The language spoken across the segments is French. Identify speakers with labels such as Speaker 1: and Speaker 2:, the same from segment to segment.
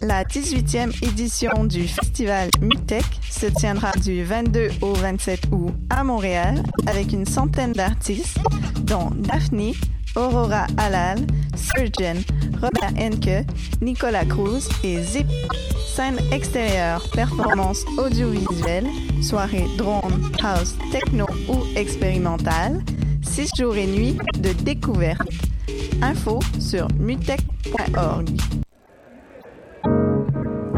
Speaker 1: La 18e édition du festival Mutech se tiendra du 22 au 27 août à Montréal avec une centaine d'artistes, dont Daphne, Aurora Alal, Surgeon, Robert Henke, Nicolas Cruz et Zip. Scène extérieure, performance audiovisuelle, soirée drone, house, techno ou expérimentale, 6 jours et nuits de découverte. Info sur mutech.org.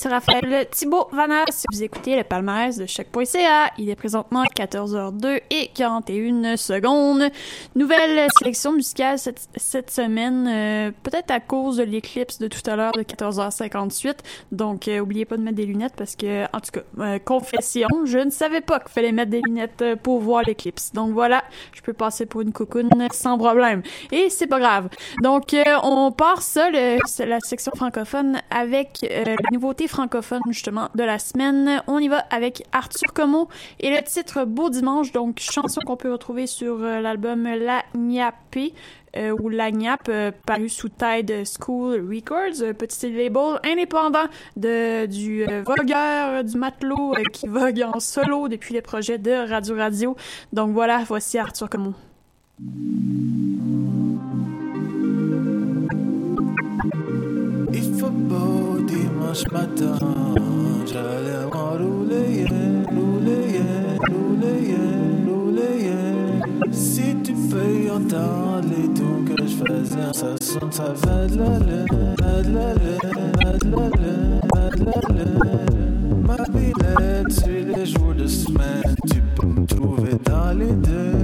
Speaker 2: Ici Raphaël Thibault Vanas. Si vous écoutez le palmarès de choc.ca, il est présentement 14h02 et 41 secondes. Nouvelle sélection musicale cette, semaine, euh, peut-être à cause de l'éclipse de tout à l'heure de 14h58. Donc, euh, oubliez pas de mettre des lunettes parce que, en tout cas, euh, confession, je ne savais pas qu'il fallait mettre des lunettes euh, pour voir l'éclipse. Donc voilà, je peux passer pour une cocoune sans problème. Et c'est pas grave. Donc, on part ça, c'est la section francophone, avec la nouveauté francophone, justement, de la semaine. On y va avec Arthur Como et le titre Beau Dimanche, donc chanson qu'on peut retrouver sur euh, l'album La Gnappé. euh, ou La Gnap, euh, paru sous Tide School Records, un petit label indépendant de, du euh, vogueur, du matelot euh, qui vogue en solo depuis les projets de Radio Radio. Donc voilà, voici Arthur Como.
Speaker 3: Dimanche matin, j'allais rouler, rouler, rouler. Si tu peux entendre les tons que je faisais, ça sonne, ça va de la de la la. Ma billette sur les jours de semaine, tu peux me trouver dans les deux,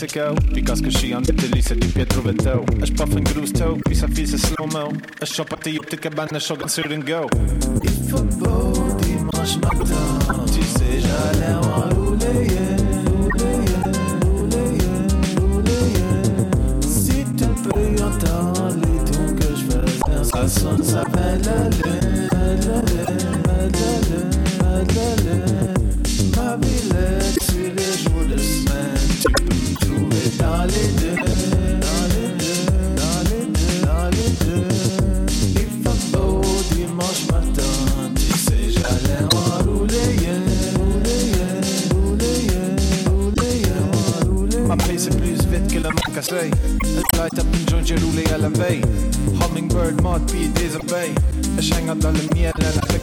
Speaker 3: Mexico. Suis en Italie, c'est du Pietro Vetto. Je puff une groove toe, puis ça file, c'est slow-mo. Tes cabanes, je shogun sur une go. Dimanche matin. Tu sais, j'allais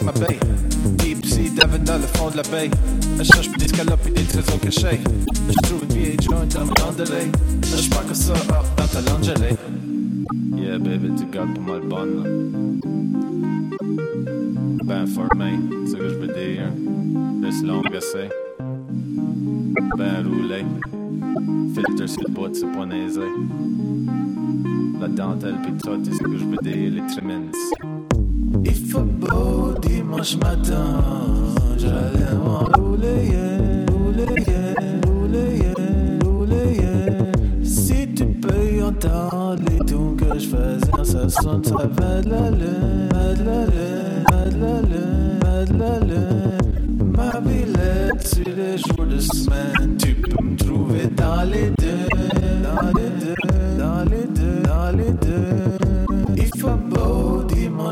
Speaker 3: ma baie. Deep sea diving dans le fond de la baie. Je cherche puis des scalopes et des trésors cachés. Je trouve une vieille joint dans mon andalé. Je que ça up dans ta lingerie. Yeah baby, gardes pas mal là. Ben formé, c'est ce que je veux dire. Laisse longue assez. Ben roulé. Filter sur le bout, c'est pas. La dentelle pis tout, c'est ce que je veux dire, les tremens. Il faut beau dimanche matin, j'allais m'enrouler, rouler, rouler, rouler. Si tu peux entendre les tons que je faisais, ça sonne, ça va de la lune, va de la lune, va de la lune, va de la lune. Ma billette sur les jours de semaine, tu peux me trouver dans les deux, dans les deux,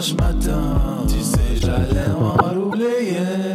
Speaker 3: dimanche matin, tu sais, j'allais m'enrouler, yeah,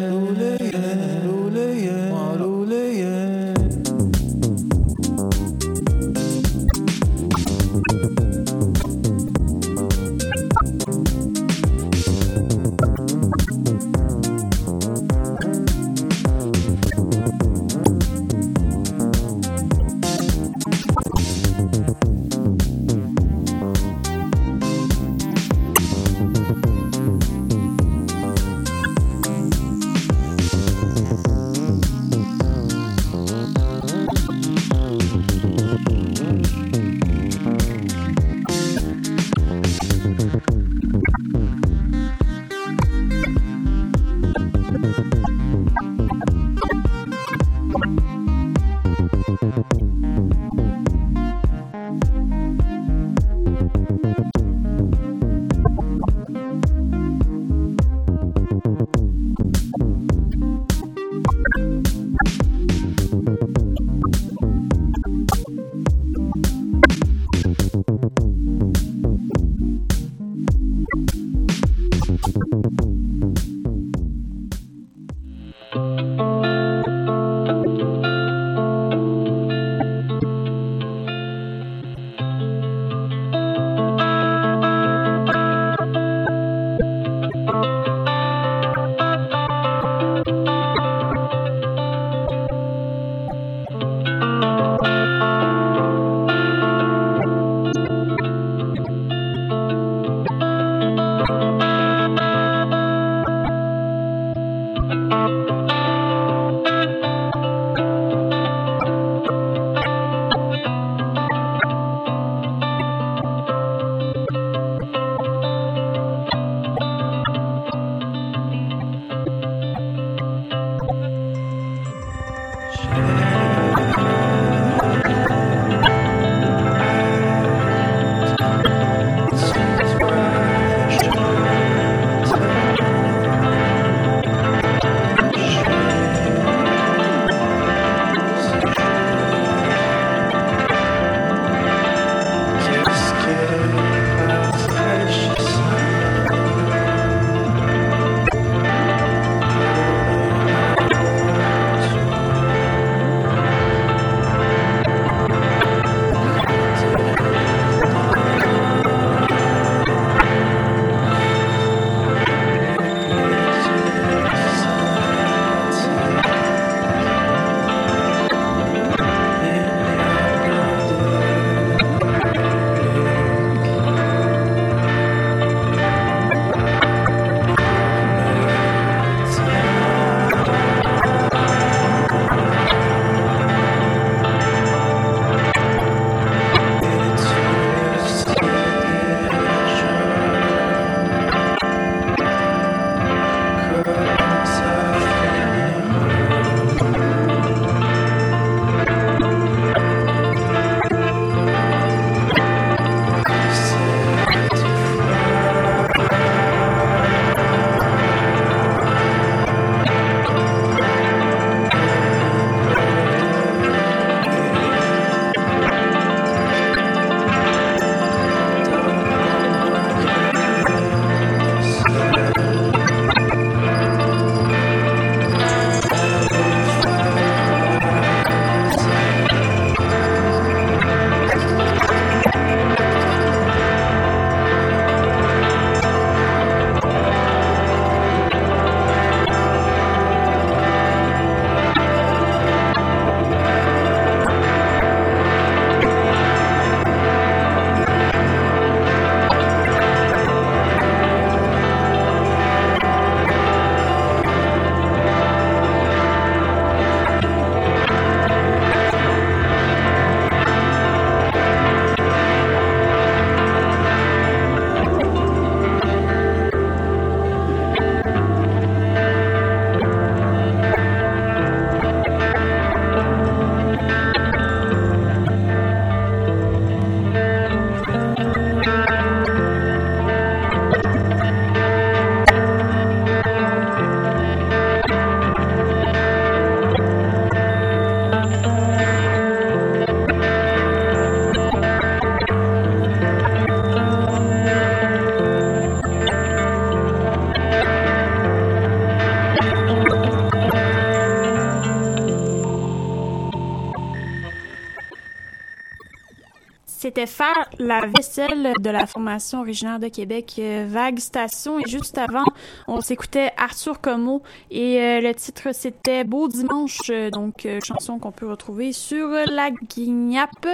Speaker 2: faire la vaisselle de la formation originaire de Québec, euh, Vague Station. Et juste avant, on s'écoutait Arthur Como et euh, le titre c'était Beau Dimanche, euh, donc chanson qu'on peut retrouver sur la Guignap.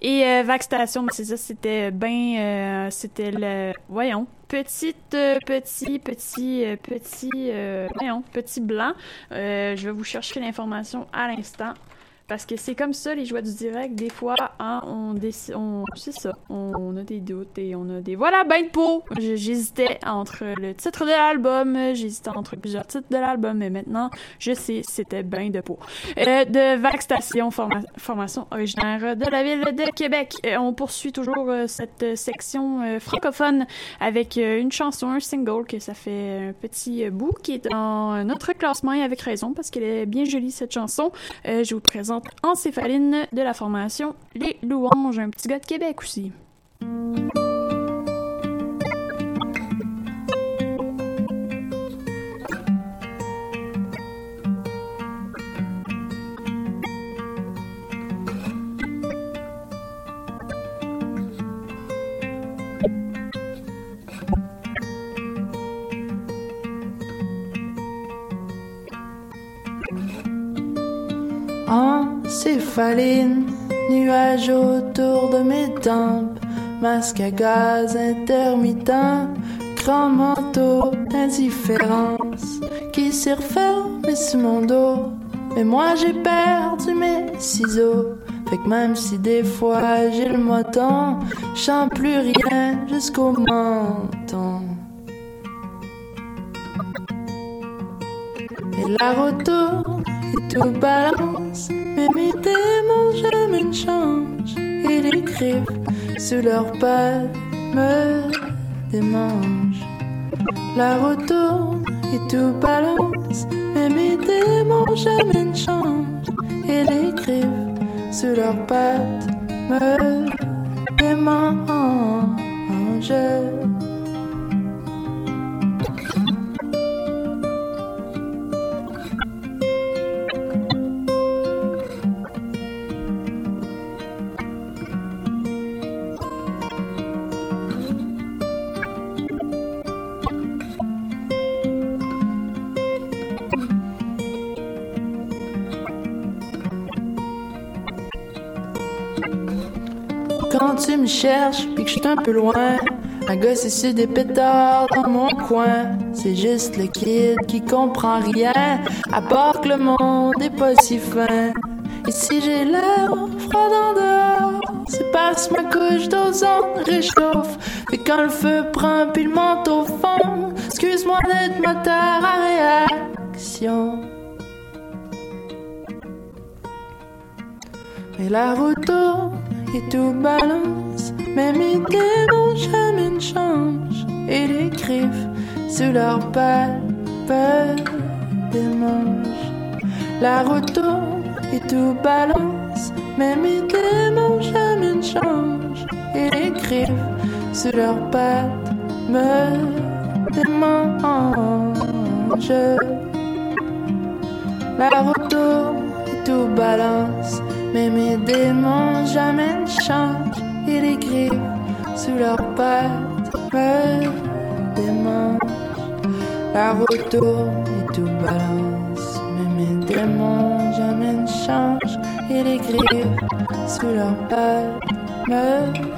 Speaker 2: Et Vague Station, ben, c'est ça, c'était ben, c'était le, voyons, petite, petit, petit, petit, voyons, petit blanc. Je vais vous chercher l'information à l'instant. Parce que c'est comme ça, les joies du direct. Des fois, hein, on décide, on, c'est ça, on, a des doutes et on a des voilà, ben de peau. J'hésitais entre le titre de l'album, j'hésitais entre plusieurs titres de l'album, mais maintenant, je sais, c'était ben de peau. De Vague Station, forma- formation originaire de la ville de Québec. Euh, on poursuit toujours euh, cette section euh, francophone avec une chanson, un single que ça fait un petit bout qui est dans notre classement et avec raison parce qu'elle est bien jolie cette chanson. Je vous présente Encéphaline de la formation Les Louanges, un petit gars de Québec aussi.
Speaker 4: Encéphaline, nuage autour de mes tempes, masque à gaz intermittent, grand manteau d'indifférence qui s'est refermé sur mon dos. Mais moi j'ai perdu mes ciseaux. Fait que même si des fois j'ai le moton, sens plus rien jusqu'au menton. Et la et tout balance, mais mes démons jamais ne changent. Et les griffes sous leurs pattes me démangent. La retourne et tout balance, mais mes démons jamais ne changent. Et les griffes sous leurs pattes me démangent. Quand tu me cherches puis que je suis un peu loin, un gars c'est des pétards dans mon coin. C'est juste le kid qui comprend rien, à part que le monde est pas si fin. Et si j'ai l'air froid en dehors, c'est parce que ma couche d'ozone réchauffe. Et quand le feu prend puis le manteau fond, excuse-moi d'être moteur à réaction. Et la route tourne et tout balance, mais mes démons jamais ne changent. Et les griffes sous leurs pattes peuvent des manches. La route tourne et tout balance, mais mes démons jamais ne changent. Et les griffes sous leurs pattes me démangent. La route tourne et tout balance, mais mes démons jamais ne changent. Et les griffes sous leurs pattes me démangent. La route tourne et tout balance, mais mes démons jamais ne changent. Et les griffes sous leurs pattes me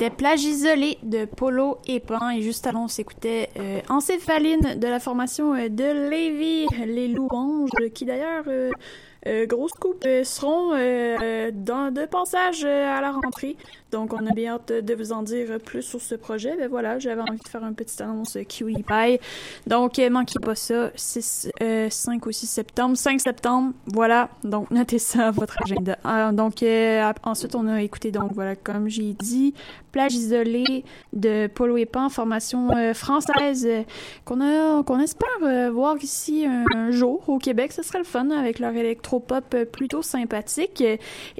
Speaker 2: C'était Plage isolée de Polo et Pan et juste avant on s'écoutait euh, Encéphaline de la formation euh, de Lévis, les louanges qui d'ailleurs euh, euh, grosse coupe euh, seront euh, dans de passage euh, à la rentrée. Donc on a bien hâte de vous en dire plus sur ce projet. Ben voilà, j'avais envie de faire une petite annonce Kiwi Pie. Donc manquez pas ça, 6, euh, 5 ou 6 septembre, 5 septembre, voilà. Donc notez ça à votre agenda. Ah, donc ensuite on a écouté donc voilà comme j'ai dit Plage isolée de Polo et Pan, formation française qu'on a espère voir ici un, jour au Québec. Ce serait le fun avec leur électropop euh, plutôt sympathique.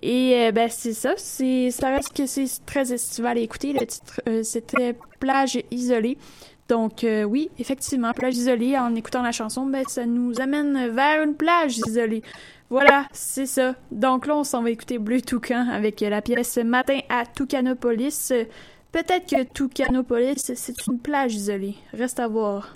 Speaker 2: Et euh, ben c'est ça, c'est ça reste que c'est très estival à écouter. Le titre euh, c'était Plage isolée. Donc oui, effectivement, plage isolée, en écoutant la chanson, ben ça nous amène vers une plage isolée. Voilà, c'est ça. Donc là, on s'en va écouter Bleu Toucan avec la pièce Matin à Toucanopolis. Peut-être que Toucanopolis, c'est une plage isolée. Reste à voir.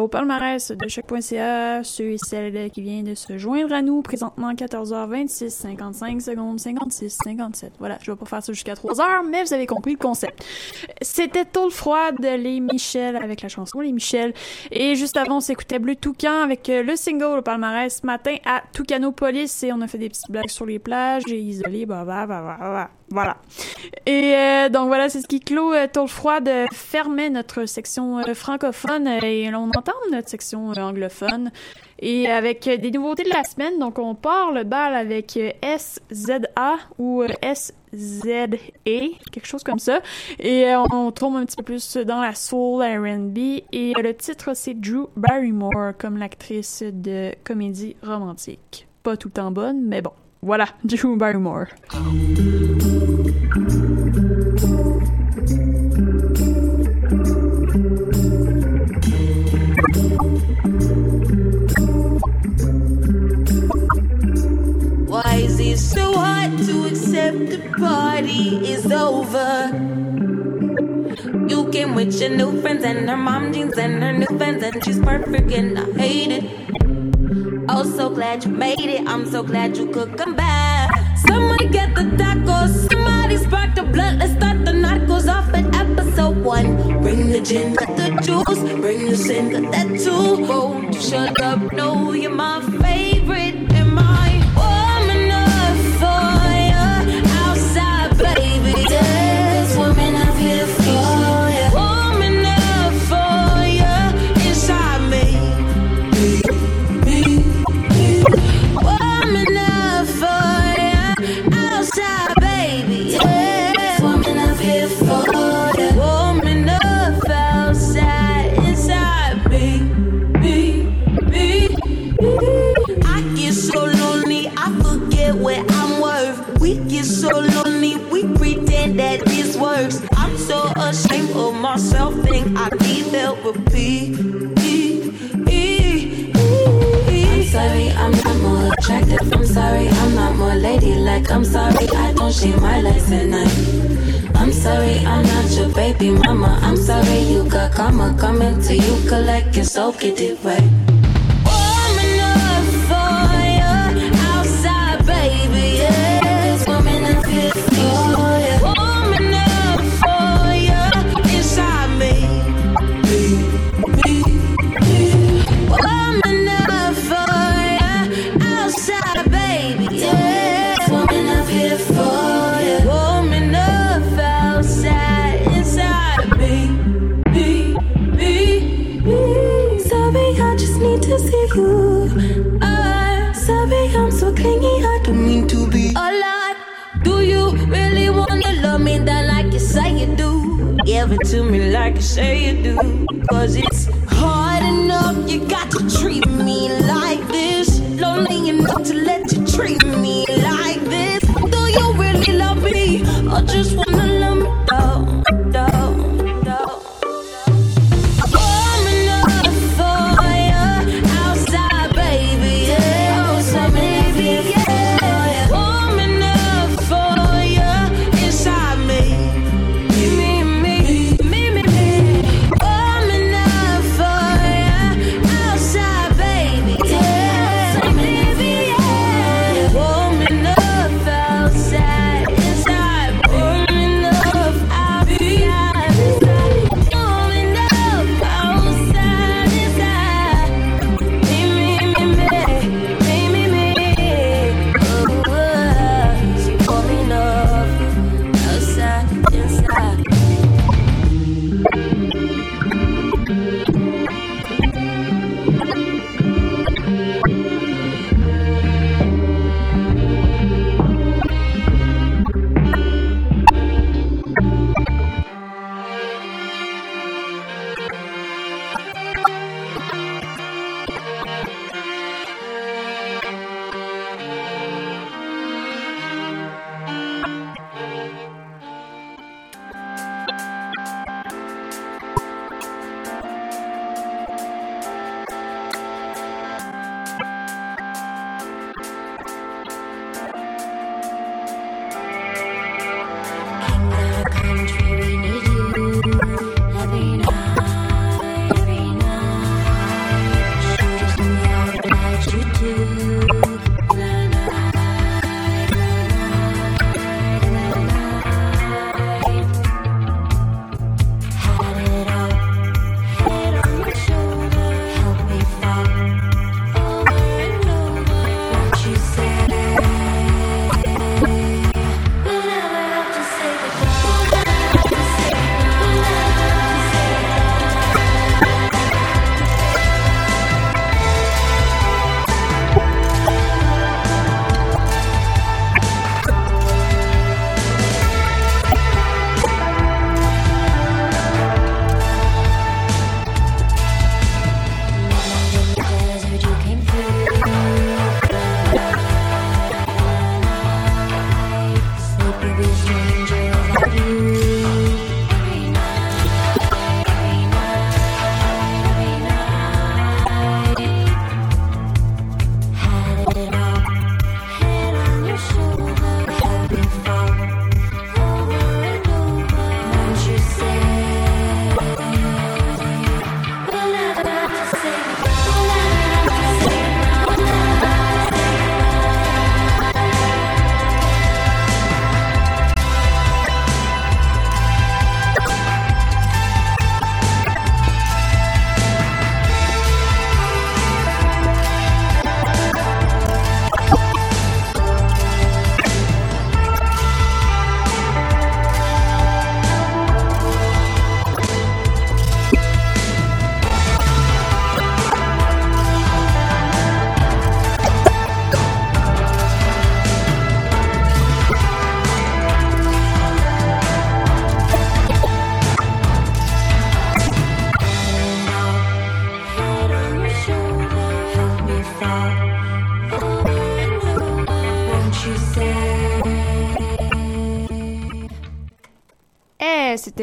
Speaker 2: Au palmarès de choc.ca. Ceux et celles qui viennent de se joindre à nous, présentement 14h26, 55 secondes, 56, 57. Voilà, je vais pas faire ça jusqu'à 3h, mais vous avez compris le concept. C'était Tôle froide, les Michel, avec la chanson Les Michel. Et juste avant, on s'écoutait Bleu Toucan avec euh, le single au palmarès ce matin à Toucanopolis et on a fait des petites blagues sur les plages et isolé, bah, bah, bah, bah, bah. Voilà. Et euh, donc voilà, c'est ce qui clôt euh, Tôle froide euh, fermait notre section euh, francophone et on entend notre section anglophone. Et avec des nouveautés de la semaine, donc on part le bal avec SZA ou SZA, quelque chose comme ça. Et euh, on tombe un petit peu plus dans la soul R&B. Et le titre, c'est Drew Barrymore comme l'actrice de comédie romantique. Pas tout le temps bonne, mais bon. Voilà, Barrymore.
Speaker 5: Why is it so hard to accept the party is over? You came with your new friends and her mom jeans and her new fans and she's perfect and I hate it. Oh, so glad you made it. I'm so glad you could come back. Somebody get the tacos. Somebody spark the blood. Let's start the narcos off at episode one. Bring the gin, got the juice. Bring the sin, got that too. Won't you shut up? No, you're my favorite. I'm sorry, I'm not more ladylike. I'm sorry, I don't shave my legs at night. I'm sorry, I'm not your baby mama. I'm sorry, you got karma coming to you. Collect your soul, get it right. To be a lot. Do you really wanna love me that like you say you do? Give it to me like you say you do. Cause it's hard enough, you got to treat me like this. Lonely enough to let you treat me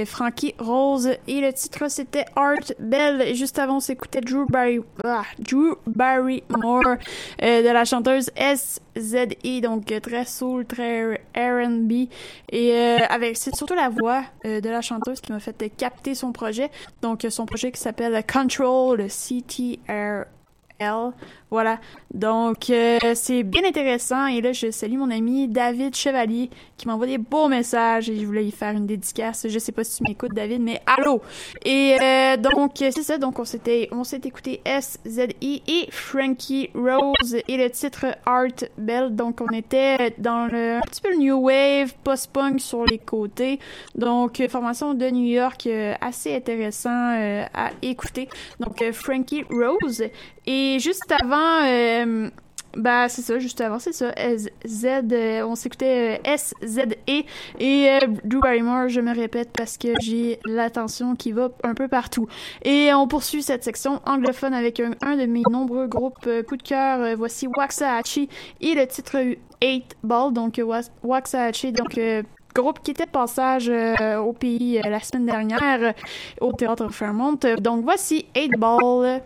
Speaker 2: Frankie Rose et le titre c'était Art Bell. Juste avant, on s'écoutait Drew Barry, ah, Drew Barrymore euh, de la chanteuse SZE, donc euh, très soul, très R&B et euh, avec c'est surtout la voix de la chanteuse qui m'a fait capter son projet. Donc son projet qui s'appelle Control, le CTR. L. Voilà. Donc, euh, c'est bien intéressant. Et là, je salue mon ami David Chevalier qui m'envoie des beaux messages et je voulais y faire une dédicace. Je sais pas si tu m'écoutes, David, mais allô! Et euh, donc, c'est ça. Donc, on s'était, on s'est écouté SZI et Frankie Rose et le titre Art Bell. Donc, on était dans le, un petit peu le New Wave, post-punk sur les côtés. Donc, euh, formation de New York euh, assez intéressant euh, à écouter. Donc, euh, Frankie Rose. Et juste avant, euh, bah c'est ça, juste avant, c'est ça, S- Z, euh, on s'écoutait euh, SZE et euh, Drew Barrymore, je me répète parce que j'ai l'attention qui va un peu partout. Et on poursuit cette section anglophone avec un, de mes nombreux groupes coup de cœur. Voici Waxahachie et le titre 8 Ball, donc Wax- Waxahachie, donc... groupe qui était passage au pays la semaine dernière au théâtre Fairmont. Donc voici 8 Ball.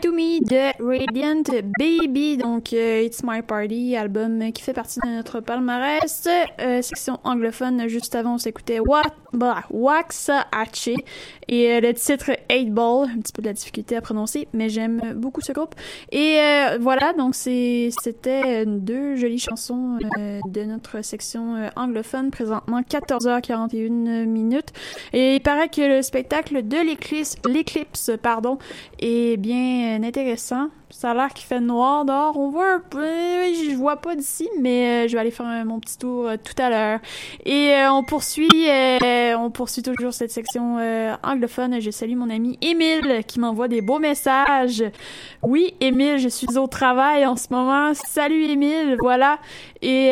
Speaker 5: To
Speaker 3: Me
Speaker 2: de Radiant Baby, donc euh, It's My Party, album qui fait partie de notre palmarès. Euh, section anglophone, juste avant on s'écoutait bah, Waxahachie et euh, le titre 8 Ball, un petit peu de la difficulté à prononcer, mais j'aime beaucoup ce groupe. Et euh, voilà, donc c'était deux jolies chansons de notre section anglophone, présentement 14h41 minutes. Et il paraît que le spectacle de l'éclipse, l'éclipse, pardon, est bien euh, intéressant. Ça a l'air qu'il fait noir dehors. On voit un peu, je vois pas d'ici, mais euh, je vais aller faire mon petit tour euh, tout à l'heure. Et euh, on poursuit, on poursuit toujours cette section anglophone. Je salue mon ami Émile qui m'envoie des beaux messages. Oui, Émile, je suis au travail en ce moment. Salut Émile, voilà. Et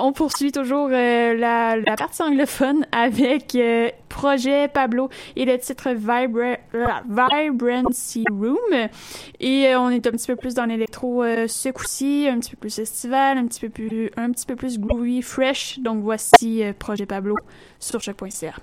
Speaker 2: on poursuit toujours la, partie anglophone avec Projet Pablo et le titre Vibra Vibrancy Room. Et on est un petit peu plus dans l'électro euh, ce coup-ci, un petit peu plus estival, un petit peu plus, un petit peu plus groovy, fresh. Donc voici euh, Projet Pablo sur choc.ca.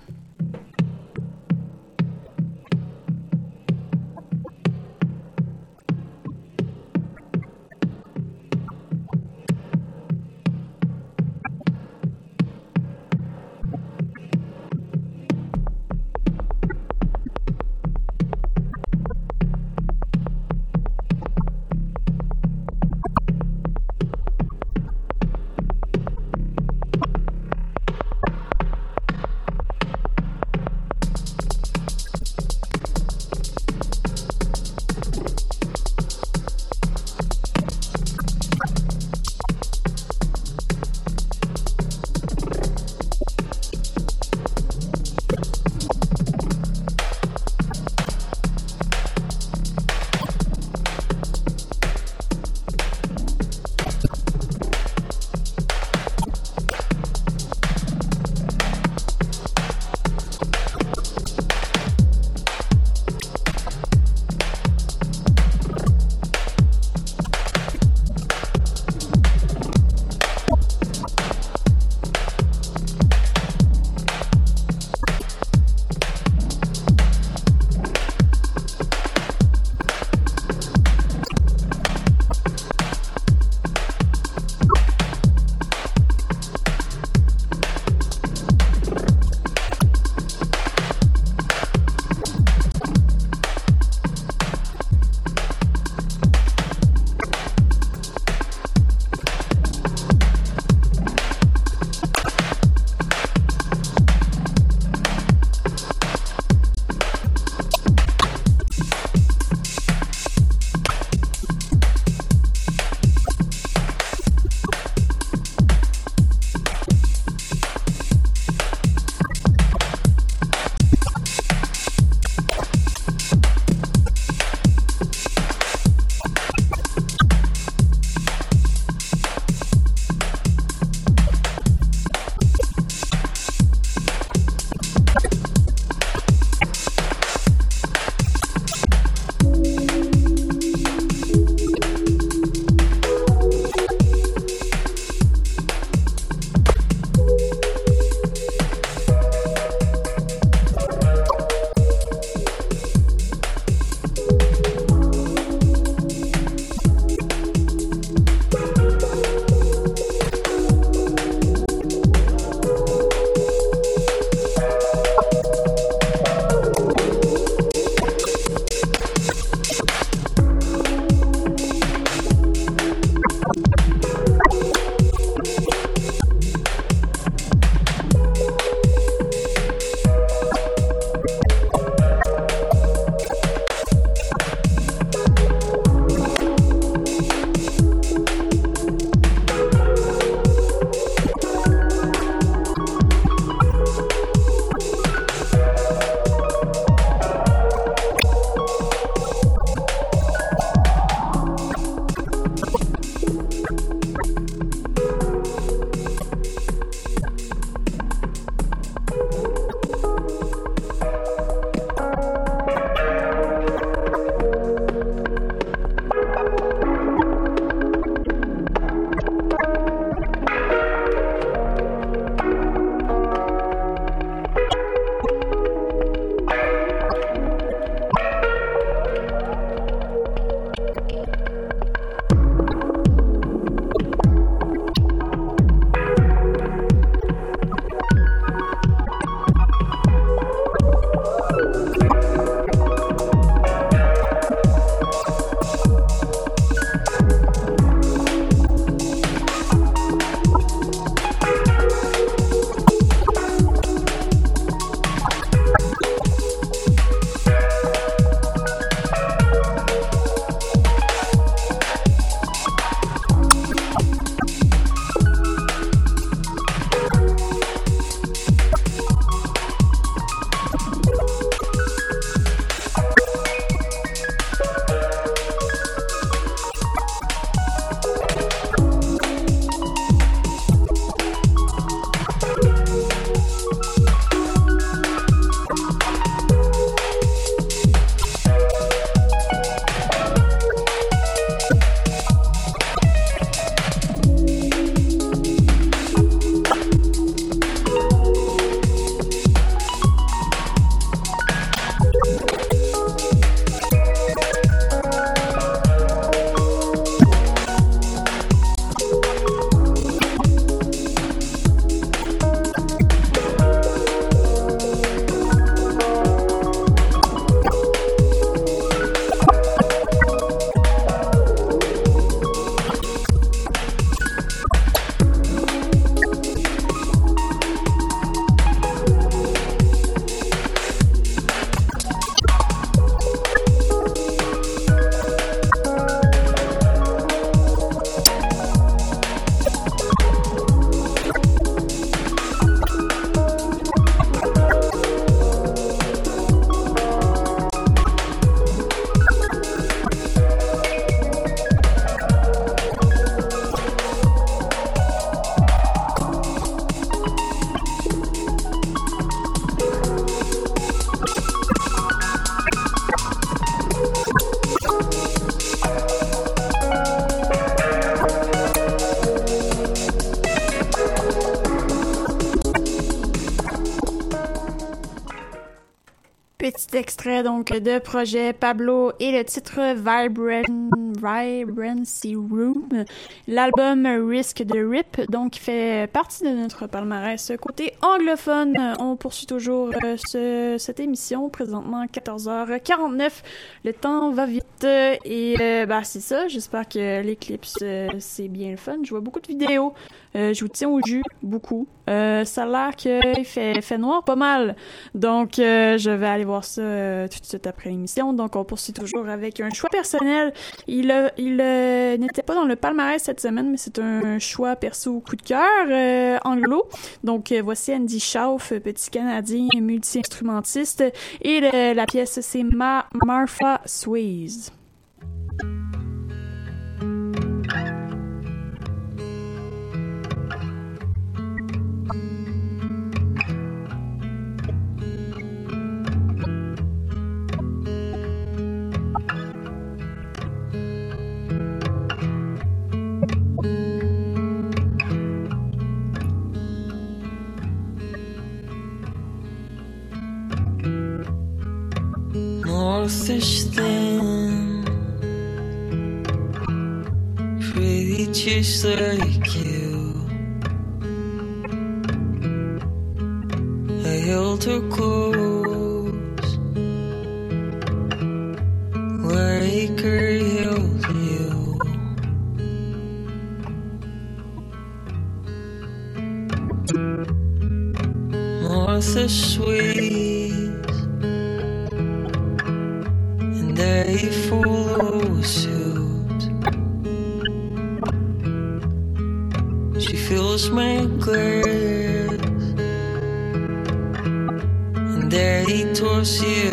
Speaker 2: petit extrait donc de projet Pablo et le titre Vibran... Vibrancy Room. L'album Risk de Rip, donc fait partie de notre palmarès côté anglophone. On poursuit toujours euh, ce- cette émission, présentement 14h49. Le temps va vite et euh, bah c'est ça. J'espère que l'éclipse euh, c'est bien le fun. Je vois beaucoup de vidéos. Euh, je vous tiens au jus beaucoup. Euh, ça a l'air qu'il fait, fait noir pas mal. Donc, euh, je vais aller voir ça euh, tout de suite après l'émission. Donc, on poursuit toujours avec un choix personnel. Il, a- il euh, n'était pas dans le palmarès cette semaine, mais c'est un choix perso coup de cœur euh, anglo. Donc, euh, voici Andy Schauf, petit Canadien multi-instrumentiste. Et la pièce, c'est Ma Martha Sways.
Speaker 6: Martha's thin, pretty just like you. I held her close, like I held you. Martha sweet faithful suit. She fills my glass, and there he torches.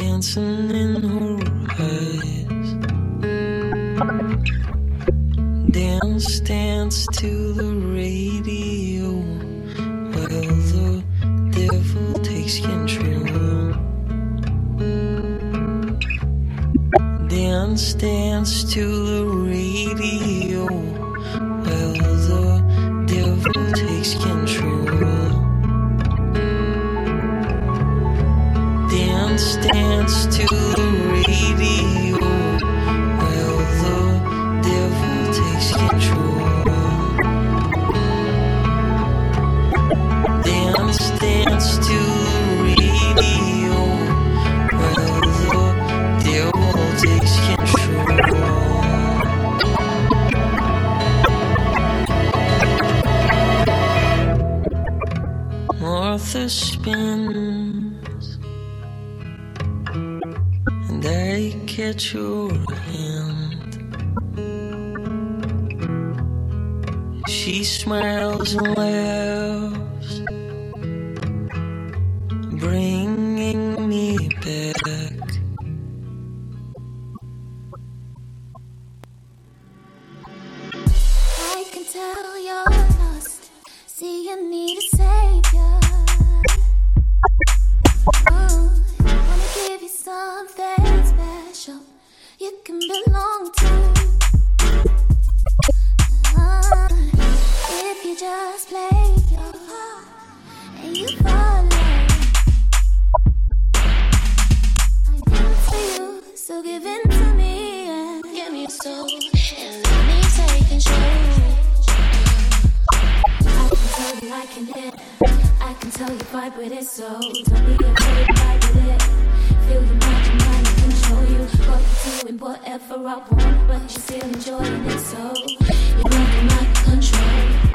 Speaker 6: Dancing in her eyes, dance, dance to the radio while the devil takes control. Dance, dance to
Speaker 7: with it, so don't be afraid, fight with it. Feel your magic, mind control you. What you do and whatever I want, but you still enjoying it, so you're under my control.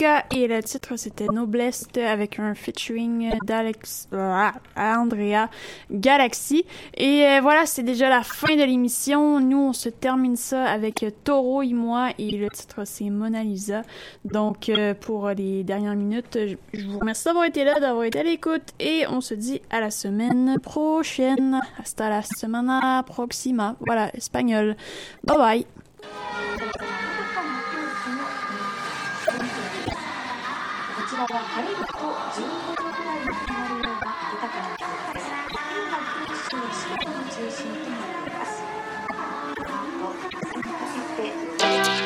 Speaker 2: Et le titre c'était Noblesse avec un featuring d'Alex ah, Andrea Galaxy. Et euh, voilà, c'est déjà la fin de l'émission. Nous, on se termine ça avec Toro et moi et le titre c'est Mona Lisa. Donc euh, pour les dernières minutes, je vous remercie d'avoir été là, d'avoir été à l'écoute et on se dit à la semaine prochaine. Hasta la semana próxima. Voilà, espagnol. Bye bye.
Speaker 8: らは晴れると15度くらいの上が量がうなかな天気です。今は九州、四国の中心となっていま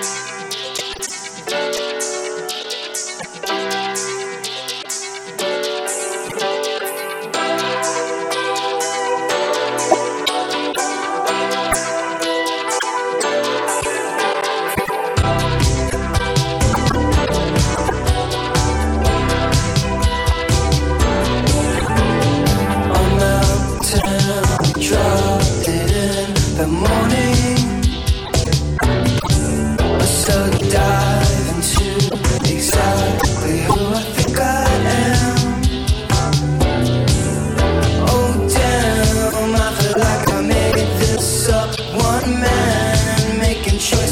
Speaker 8: す。choice.